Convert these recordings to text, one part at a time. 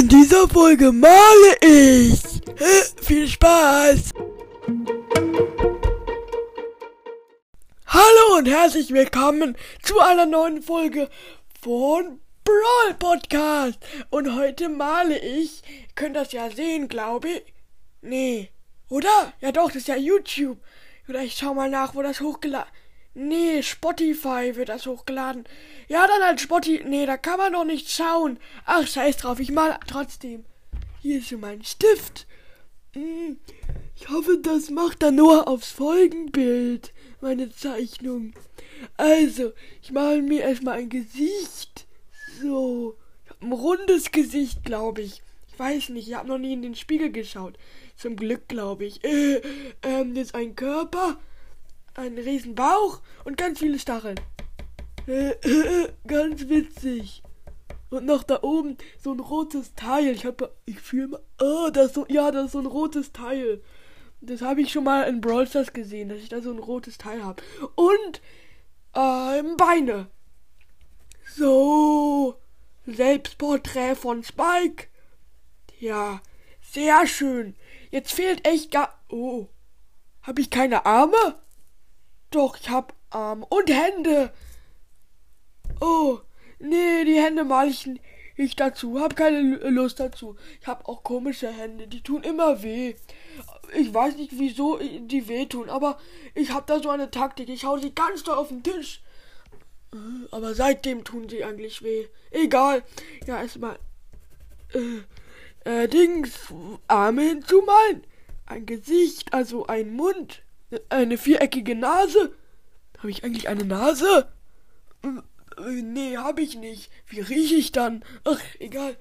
In dieser Folge male ich. Viel Spaß. Hallo und herzlich willkommen zu einer neuen Folge von Brawl Podcast. Und heute male ich. Ihr könnt das ja sehen, glaube ich. Nee. Oder? Ja doch, das ist ja YouTube. Oder ich schau mal nach, wo das hochgeladen. Nee, Spotify wird das hochgeladen. Ja, dann halt Spotify. Nee, da kann man doch nicht schauen. Ach, scheiß drauf, ich mal trotzdem. Hier ist schon mein Stift. Hm, ich hoffe, das macht dann nur aufs Folgenbild, meine Zeichnung. Also, ich male mir erstmal ein Gesicht. So, ich hab ein rundes Gesicht, glaube ich. Ich weiß nicht, ich habe noch nie in den Spiegel geschaut. Zum Glück, glaube ich. Äh, ähm, jetzt ein Körper einen riesen Bauch und ganz viele Stacheln. ganz witzig. Und noch da oben so ein rotes Teil. Ich habe, ich fühle, oh, das so, ja, das ist so ein rotes Teil. Das habe ich schon mal in Brawl Stars gesehen, dass ich da so ein rotes Teil habe. Und ähm, Beine. So, Selbstporträt von Spike. Ja, sehr schön. Jetzt fehlt echt gar. Oh, habe ich keine Arme? Doch, ich hab Arme und Hände. Oh, nee, die Hände mal ich nicht dazu. Hab keine Lust dazu. Ich hab auch komische Hände, die tun immer weh. Ich weiß nicht, wieso die wehtun, aber ich hab da so eine Taktik. Ich hau sie ganz doll auf den Tisch. Aber seitdem tun sie eigentlich weh. Egal. Ja, erstmal. Äh, äh, Dings. Arme hinzumalen. Ein Gesicht, also ein Mund. Eine viereckige Nase? Habe ich eigentlich eine Nase? Äh, nee, hab ich nicht. Wie rieche ich dann? Ach, egal.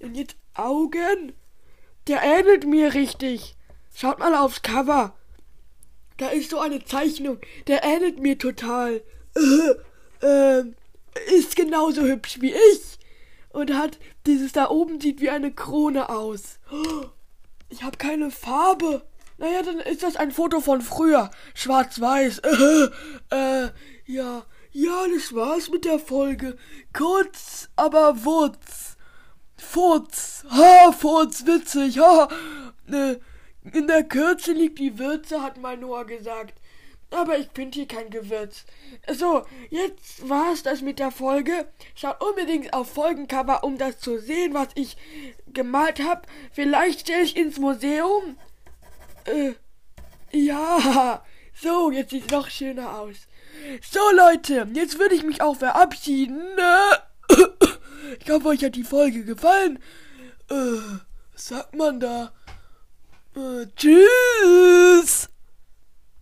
Und jetzt Augen? Der ähnelt mir richtig. Schaut mal aufs Cover. Da ist so eine Zeichnung. Der ähnelt mir total. Äh, äh, ist genauso hübsch wie ich. Und hat dieses da oben sieht wie eine Krone aus. Ich habe keine Farbe. Naja, dann ist das ein Foto von früher. Schwarz-Weiß. Äh, äh, ja. Ja, das war's mit der Folge. Kurz, aber Wurz. Furz. Ha, Furz, witzig. Ha. Ne, in der Kürze liegt die Würze, hat mein Noah gesagt. Aber ich finde hier kein Gewürz. So, jetzt war's das mit der Folge. Schaut unbedingt auf Folgencover, um das zu sehen, was ich gemalt habe. Vielleicht stelle ich ins Museum. Äh, ja. So, jetzt sieht's noch schöner aus. So, Leute, jetzt würde ich mich auch verabschieden. Ich hoffe, euch hat die Folge gefallen. Äh, was sagt man da? Äh, tschüss.